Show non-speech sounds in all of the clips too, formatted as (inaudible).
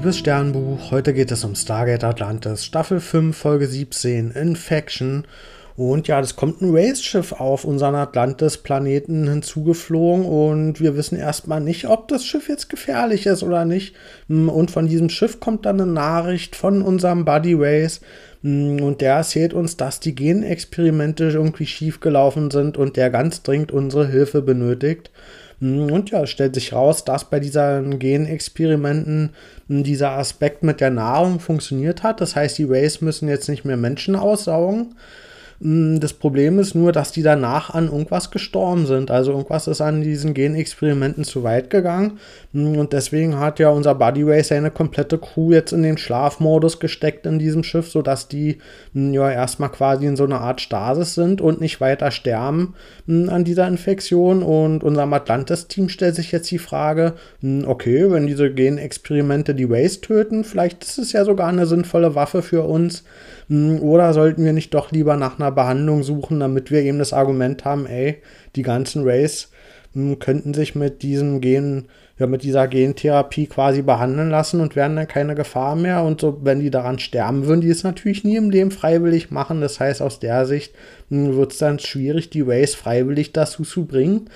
liebes Sternbuch. Heute geht es um Stargate Atlantis, Staffel 5, Folge 17, Infection. Und ja, es kommt ein Race-Schiff auf unseren Atlantis-Planeten hinzugeflogen und wir wissen erstmal nicht, ob das Schiff jetzt gefährlich ist oder nicht. Und von diesem Schiff kommt dann eine Nachricht von unserem Buddy Race. Und der erzählt uns, dass die Genexperimente irgendwie schiefgelaufen sind und der ganz dringend unsere Hilfe benötigt. Hm, und ja, es stellt sich raus, dass bei diesen Genexperimenten hm, dieser Aspekt mit der Nahrung funktioniert hat. Das heißt, die Rays müssen jetzt nicht mehr Menschen aussaugen, das Problem ist nur, dass die danach an irgendwas gestorben sind. Also irgendwas ist an diesen Genexperimenten zu weit gegangen. Hm, und deswegen hat ja unser Buddy seine komplette Crew jetzt in den Schlafmodus gesteckt in diesem Schiff, sodass die hm, ja erstmal quasi in so einer Art Stasis sind und nicht weiter sterben an dieser Infektion. Und unserem Atlantis-Team stellt sich jetzt die Frage, okay, wenn diese Genexperimente die Rays töten, vielleicht ist es ja sogar eine sinnvolle Waffe für uns. Oder sollten wir nicht doch lieber nach einer Behandlung suchen, damit wir eben das Argument haben, ey, die ganzen Rays könnten sich mit diesem Gen, ja, mit dieser Gentherapie quasi behandeln lassen und wären dann keine Gefahr mehr. Und so, wenn die daran sterben würden, die es natürlich nie im Leben freiwillig machen. Das heißt, aus der Sicht wird es dann schwierig, die Rays freiwillig dazu zu bringen.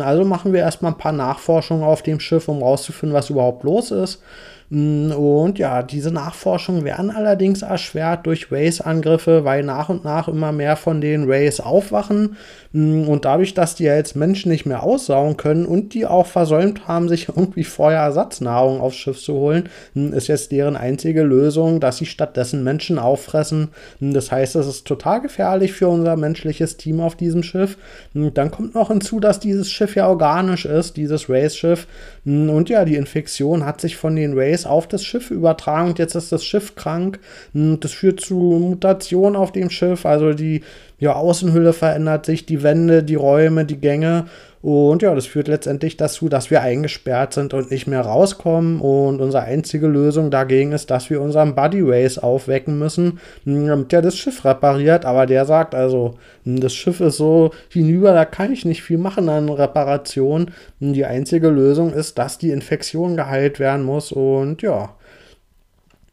Also machen wir erstmal ein paar Nachforschungen auf dem Schiff, um rauszufinden, was überhaupt los ist. Mm, und ja, diese Nachforschungen werden allerdings erschwert durch Race-Angriffe, weil nach und nach immer mehr von den Rays aufwachen. Mm, und dadurch, dass die ja jetzt Menschen nicht mehr aussaugen können und die auch versäumt haben, sich (laughs) irgendwie vorher Ersatznahrung aufs Schiff zu holen, mm, ist jetzt deren einzige Lösung, dass sie stattdessen Menschen auffressen. Das heißt, es ist total gefährlich für unser menschliches Team auf diesem Schiff. Dann kommt noch hinzu, dass dieses Schiff ja organisch ist, dieses Race-Schiff. Und ja, die Infektion hat sich von den Rays auf das Schiff übertragen und jetzt ist das Schiff krank. Das führt zu Mutationen auf dem Schiff. Also die ja, Außenhülle verändert sich, die Wände, die Räume, die Gänge. Und ja, das führt letztendlich dazu, dass wir eingesperrt sind und nicht mehr rauskommen. Und unsere einzige Lösung dagegen ist, dass wir unseren Buddy Race aufwecken müssen, damit der das Schiff repariert. Aber der sagt also, das Schiff ist so hinüber, da kann ich nicht viel machen an Reparation. Die einzige Lösung ist, dass die Infektion geheilt werden muss. Und ja,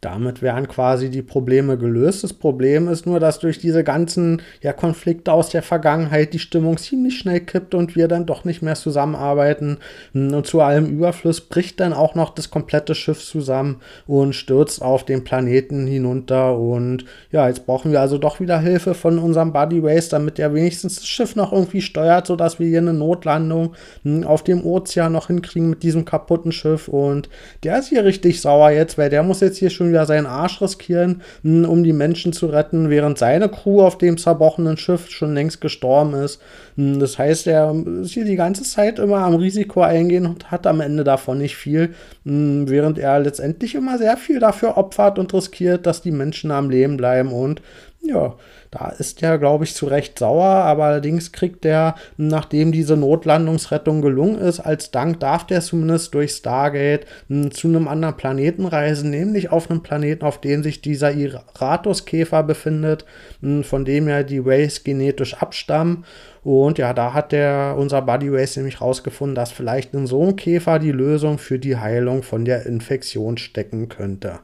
damit wären quasi die Probleme gelöst. Das Problem ist nur, dass durch diese ganzen ja, Konflikte aus der Vergangenheit die Stimmung ziemlich schnell kippt und wir dann doch nicht mehr zusammenarbeiten. Und zu allem Überfluss bricht dann auch noch das komplette Schiff zusammen und stürzt auf den Planeten hinunter. Und ja, jetzt brauchen wir also doch wieder Hilfe von unserem Buddy Race, damit er wenigstens das Schiff noch irgendwie steuert, sodass wir hier eine Notlandung hm, auf dem Ozean noch hinkriegen mit diesem kaputten Schiff. Und der ist hier richtig sauer jetzt, weil der muss jetzt hier schon wieder seinen Arsch riskieren, hm, um die Menschen zu retten, während seine Crew auf dem zerbrochenen Schiff schon längst gestorben ist. Hm, das heißt, er ist hier die ganze Zeit immer am Risiko eingehen und hat am Ende davon nicht viel, hm, während er letztendlich immer sehr viel dafür opfert und riskiert, dass die Menschen am Leben bleiben und ja, da ist er, glaube ich, zu Recht sauer, aber allerdings kriegt er, nachdem diese Notlandungsrettung gelungen ist, als Dank darf der zumindest durch Stargate hm, zu einem anderen Planeten reisen, nämlich auf einem Planeten, auf dem sich dieser Iratus-Käfer befindet, hm, von dem ja die Rays genetisch abstammen. Und ja, da hat der, unser Buddy Race nämlich rausgefunden, dass vielleicht in so einem Käfer die Lösung für die Heilung von der Infektion stecken könnte.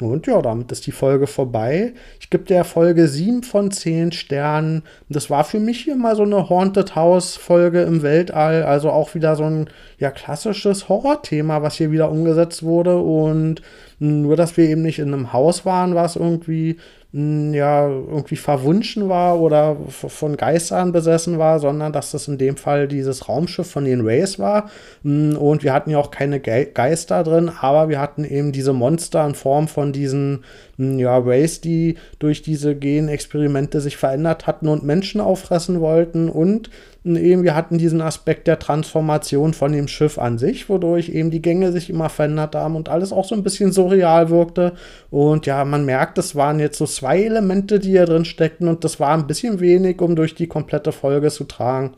Und ja, damit ist die Folge vorbei. Ich gebe der Folge 7 von 10 Sternen. Das war für mich hier mal so eine Haunted House Folge im Weltall. Also auch wieder so ein ja, klassisches Horrorthema, was hier wieder umgesetzt wurde. Und nur, dass wir eben nicht in einem Haus waren, was irgendwie ja, irgendwie verwunschen war oder von Geistern besessen war, sondern dass das in dem Fall dieses Raumschiff von den Rays war. Und wir hatten ja auch keine Geister drin, aber wir hatten eben diese Monster in Form von diesen ja, Rays, die durch diese Genexperimente sich verändert hatten und Menschen auffressen wollten. Und eben wir hatten diesen Aspekt der Transformation von dem Schiff an sich, wodurch eben die Gänge sich immer verändert haben und alles auch so ein bisschen surreal wirkte. Und ja, man merkt, es waren jetzt so zwei Elemente, die hier drin steckten und das war ein bisschen wenig, um durch die komplette Folge zu tragen.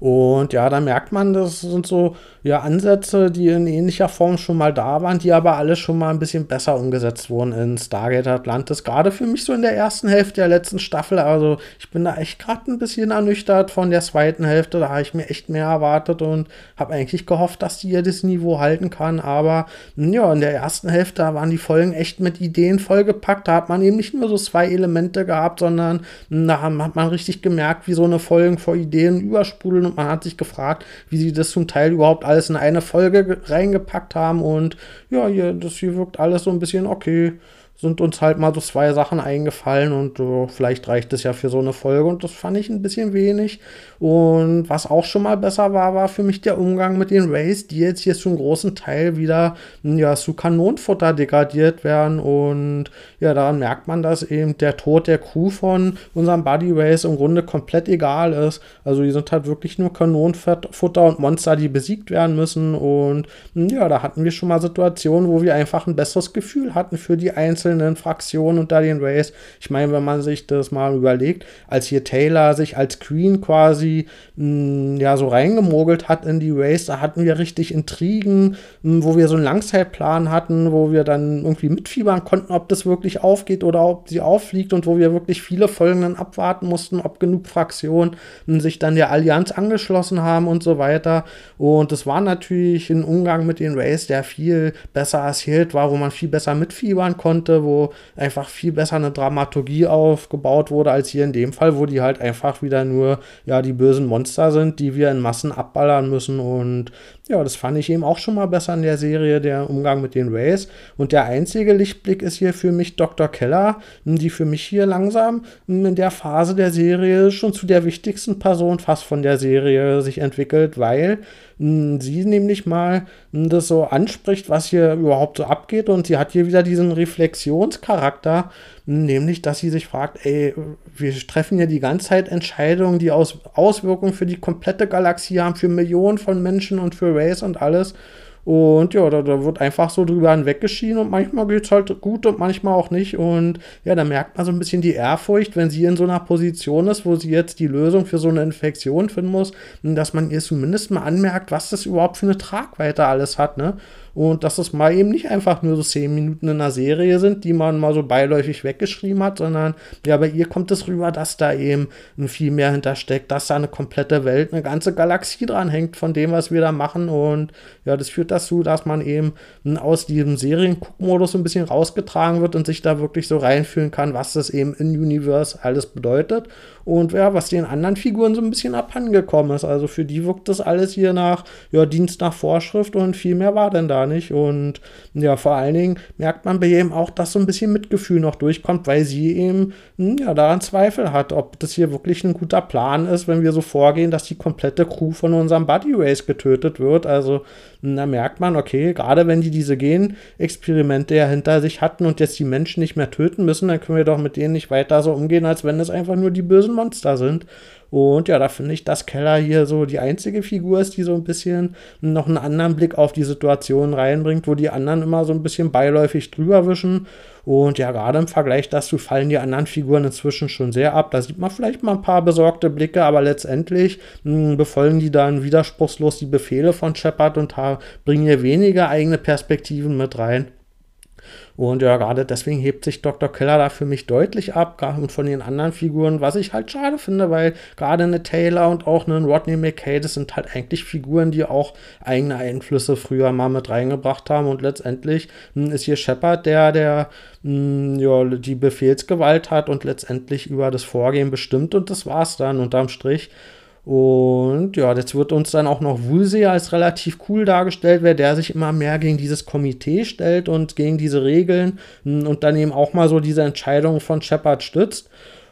Und ja, da merkt man, das sind so ja, Ansätze, die in ähnlicher Form schon mal da waren, die aber alle schon mal ein bisschen besser umgesetzt wurden in Stargate Atlantis. Gerade für mich so in der ersten Hälfte der letzten Staffel. Also ich bin da echt gerade ein bisschen ernüchtert von der zweiten Hälfte. Da habe ich mir echt mehr erwartet und habe eigentlich gehofft, dass die hier das Niveau halten kann. Aber ja, in der ersten Hälfte waren die Folgen echt mit Ideen vollgepackt. Da hat man eben nicht nur so zwei Elemente gehabt, sondern da hat man richtig gemerkt, wie so eine Folgen vor Ideen übersprudeln und man hat sich gefragt, wie sie das zum Teil überhaupt alles in eine Folge reingepackt haben und ja, hier, das hier wirkt alles so ein bisschen okay sind uns halt mal so zwei Sachen eingefallen und uh, vielleicht reicht es ja für so eine Folge und das fand ich ein bisschen wenig. Und was auch schon mal besser war, war für mich der Umgang mit den Rays, die jetzt hier zum großen Teil wieder ja, zu Kanonenfutter degradiert werden und ja, daran merkt man, dass eben der Tod der Crew von unserem Buddy Rays im Grunde komplett egal ist. Also die sind halt wirklich nur Kanonenfutter und Monster, die besiegt werden müssen und ja, da hatten wir schon mal Situationen, wo wir einfach ein besseres Gefühl hatten für die einzelnen einzelnen Fraktionen unter den Rays. Ich meine, wenn man sich das mal überlegt, als hier Taylor sich als Queen quasi mh, hm, ja so reingemogelt hat in die Rays, da hatten wir richtig Intrigen, mh, hm, wo wir so einen Langzeitplan hatten, wo wir dann irgendwie mitfiebern konnten, ob das wirklich aufgeht oder ob sie auffliegt und wo wir wirklich viele Folgen dann abwarten mussten, ob genug Fraktionen mh, hm, sich dann der Allianz angeschlossen haben und so weiter. Und das war natürlich ein Umgang mit den Rays, der viel besser erzählt war, wo man viel besser mitfiebern konnte, wo einfach viel besser eine Dramaturgie aufgebaut wurde, als hier in dem Fall, wo die halt einfach wieder nur, ja, die bösen Monster sind, die wir in Massen abballern müssen. Und ja, das fand ich eben auch schon mal besser in der Serie, der Umgang mit den Rays. Und der einzige Lichtblick ist hier für mich Dr. Keller, die für mich hier langsam in der Phase der Serie schon zu der wichtigsten Person fast von der Serie sich entwickelt, weil sie nämlich mal das so anspricht, was hier überhaupt so abgeht. Und sie hat hier wieder diesen Reflexionscharakter, nämlich, dass sie sich fragt, ey, wir treffen ja die ganze Zeit Entscheidungen, die Aus Auswirkungen für die komplette Galaxie haben, für Millionen von Menschen und für Race und alles. Und ja, da, da wird einfach so drüber hinweggeschieden und manchmal geht es halt gut und manchmal auch nicht. Und ja, da merkt man so ein bisschen die Ehrfurcht, wenn sie in so einer Position ist, wo sie jetzt die Lösung für so eine Infektion finden muss, dass man ihr zumindest mal anmerkt, was das überhaupt für eine Tragweite alles hat, ne? Und dass es mal eben nicht einfach nur so zehn Minuten in einer Serie sind, die man mal so beiläufig weggeschrieben hat, sondern ja, bei ihr kommt es rüber, dass da eben viel mehr hintersteckt, dass da eine komplette Welt, eine ganze Galaxie dran hängt von dem, was wir da machen. Und ja, das führt dazu, dass man eben aus diesem Serienguckmodus ein bisschen rausgetragen wird und sich da wirklich so reinfühlen kann, was das eben in Universe alles bedeutet und ja, was den anderen Figuren so ein bisschen abhandengekommen ist. Also für die wirkt das alles hier nach ja, Dienst nach Vorschrift und viel mehr war denn da nicht. Und ja, vor allen Dingen merkt man bei ihm auch, dass so ein bisschen Mitgefühl noch durchkommt, weil sie eben hm, ja, daran Zweifel hat, ob das hier wirklich ein guter Plan ist, wenn wir so vorgehen, dass die komplette Crew von unserem Buddy Race getötet wird. Also hm, da merkt man, okay, gerade wenn die diese Genexperimente ja hinter sich hatten und jetzt die Menschen nicht mehr töten müssen, dann können wir doch mit denen nicht weiter so umgehen, als wenn es einfach nur die bösen Monster sind. Und ja, da finde ich, dass Keller hier so die einzige Figur ist, die so ein bisschen noch einen anderen Blick auf die Situation reinbringt, wo die anderen immer so ein bisschen beiläufig drüber wischen. Und ja, gerade im Vergleich dazu fallen die anderen Figuren inzwischen schon sehr ab. Da sieht man vielleicht mal ein paar besorgte Blicke, aber letztendlich mh, hm, befolgen die dann widerspruchslos die Befehle von Shepard und bringen hier weniger eigene Perspektiven mit rein. Und ja, gerade deswegen hebt sich Dr. Keller da für mich deutlich ab, und von den anderen Figuren, was ich halt schade finde, weil gerade eine Taylor und auch eine Rodney McKay, das sind halt eigentlich Figuren, die auch eigene Einflüsse früher mal mit reingebracht haben. Und letztendlich mh, hm, ist hier Shepard der, der mh, hm, ja, die Befehlsgewalt hat und letztendlich über das Vorgehen bestimmt. Und das war's dann unterm Strich. Und ja, jetzt wird uns dann auch noch Woolsey als relativ cool dargestellt, wer der sich immer mehr gegen dieses Komitee stellt und gegen diese Regeln hm, und dann eben auch mal so diese Entscheidung von Shepard stützt.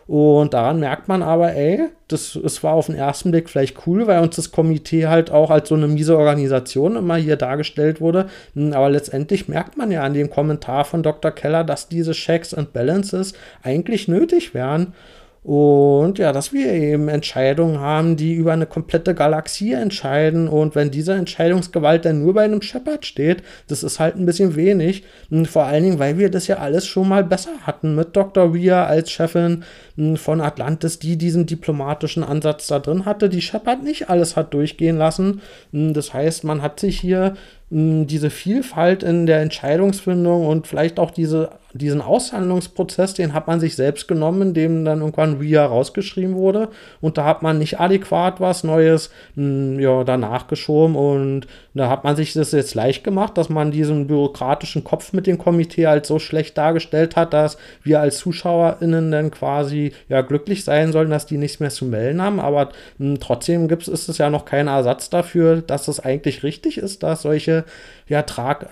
Und daran merkt man aber, ey, das, das war auf den ersten Blick vielleicht cool, weil uns das Komitee halt auch als so eine miese Organisation immer hier dargestellt wurde. Hm, aber letztendlich merkt man ja an dem Kommentar von Dr. Keller, dass diese Checks and Balances eigentlich nötig wären. Und ja, dass wir eben Entscheidungen haben, die über eine komplette Galaxie entscheiden. Und wenn diese Entscheidungsgewalt dann nur bei einem Shepard steht, das ist halt ein bisschen wenig. Und vor allen Dingen, weil wir das ja alles schon mal besser hatten mit Dr. Weir als Chefin hm, von Atlantis, die diesen diplomatischen Ansatz da drin hatte, die Shepard nicht alles hat durchgehen lassen. Hm, das heißt, man hat sich hier diese Vielfalt in der Entscheidungsfindung und vielleicht auch diese, diesen Aushandlungsprozess, den hat man sich selbst genommen, indem dann irgendwann RIA rausgeschrieben wurde. Und da hat man nicht adäquat was Neues ja, danach geschoben. Und da hat man sich das jetzt leicht gemacht, dass man diesen bürokratischen Kopf mit dem Komitee halt so schlecht dargestellt hat, dass wir als ZuschauerInnen dann quasi ja glücklich sein sollen, dass die nichts mehr zu melden haben, aber mh, trotzdem gibt's, ist es ja noch kein Ersatz dafür, dass es eigentlich richtig ist, dass solche ja, trag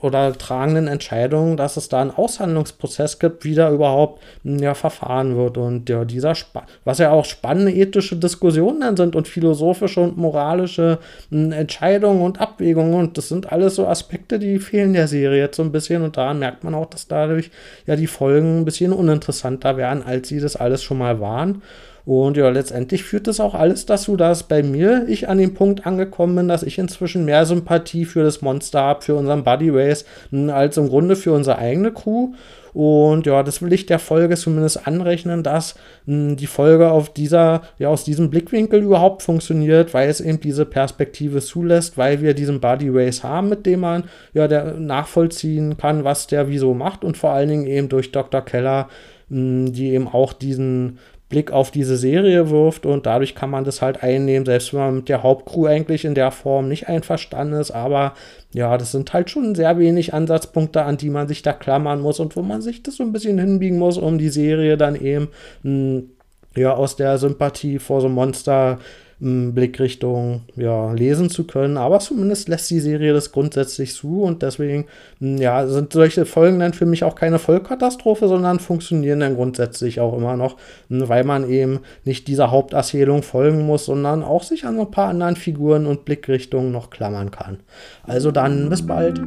oder tragenden Entscheidungen, dass es da einen Aushandlungsprozess gibt, wie da überhaupt hm, ja, verfahren wird. Und ja, dieser, Sp was ja auch spannende ethische Diskussionen dann sind und philosophische und moralische hm, Entscheidungen und Abwägungen. Und das sind alles so Aspekte, die fehlen der Serie jetzt so ein bisschen. Und daran merkt man auch, dass dadurch ja die Folgen ein bisschen uninteressanter werden, als sie das alles schon mal waren. Und ja, letztendlich führt das auch alles dazu, dass bei mir ich an dem Punkt angekommen bin, dass ich inzwischen mehr Sympathie für das Monster habe, für unseren Buddy Race, als im Grunde für unsere eigene Crew. Und ja, das will ich der Folge zumindest anrechnen, dass mh, die Folge auf dieser, ja, aus diesem Blickwinkel überhaupt funktioniert, weil es eben diese Perspektive zulässt, weil wir diesen Body Race haben, mit dem man ja der nachvollziehen kann, was der wieso macht und vor allen Dingen eben durch Dr. Keller, mh, die eben auch diesen Blick auf diese Serie wirft und dadurch kann man das halt einnehmen, selbst wenn man mit der Hauptcrew eigentlich in der Form nicht einverstanden ist. Aber ja, das sind halt schon sehr wenig Ansatzpunkte, an die man sich da klammern muss und wo man sich das so ein bisschen hinbiegen muss, um die Serie dann eben mh, hm, ja aus der Sympathie vor so Monster Blickrichtung ja, lesen zu können. Aber zumindest lässt die Serie das grundsätzlich zu und deswegen hm, ja, sind solche Folgen dann für mich auch keine Vollkatastrophe, sondern funktionieren dann grundsätzlich auch immer noch, hm, weil man eben nicht dieser Haupterzählung folgen muss, sondern auch sich an ein paar anderen Figuren und Blickrichtungen noch klammern kann. Also dann bis bald.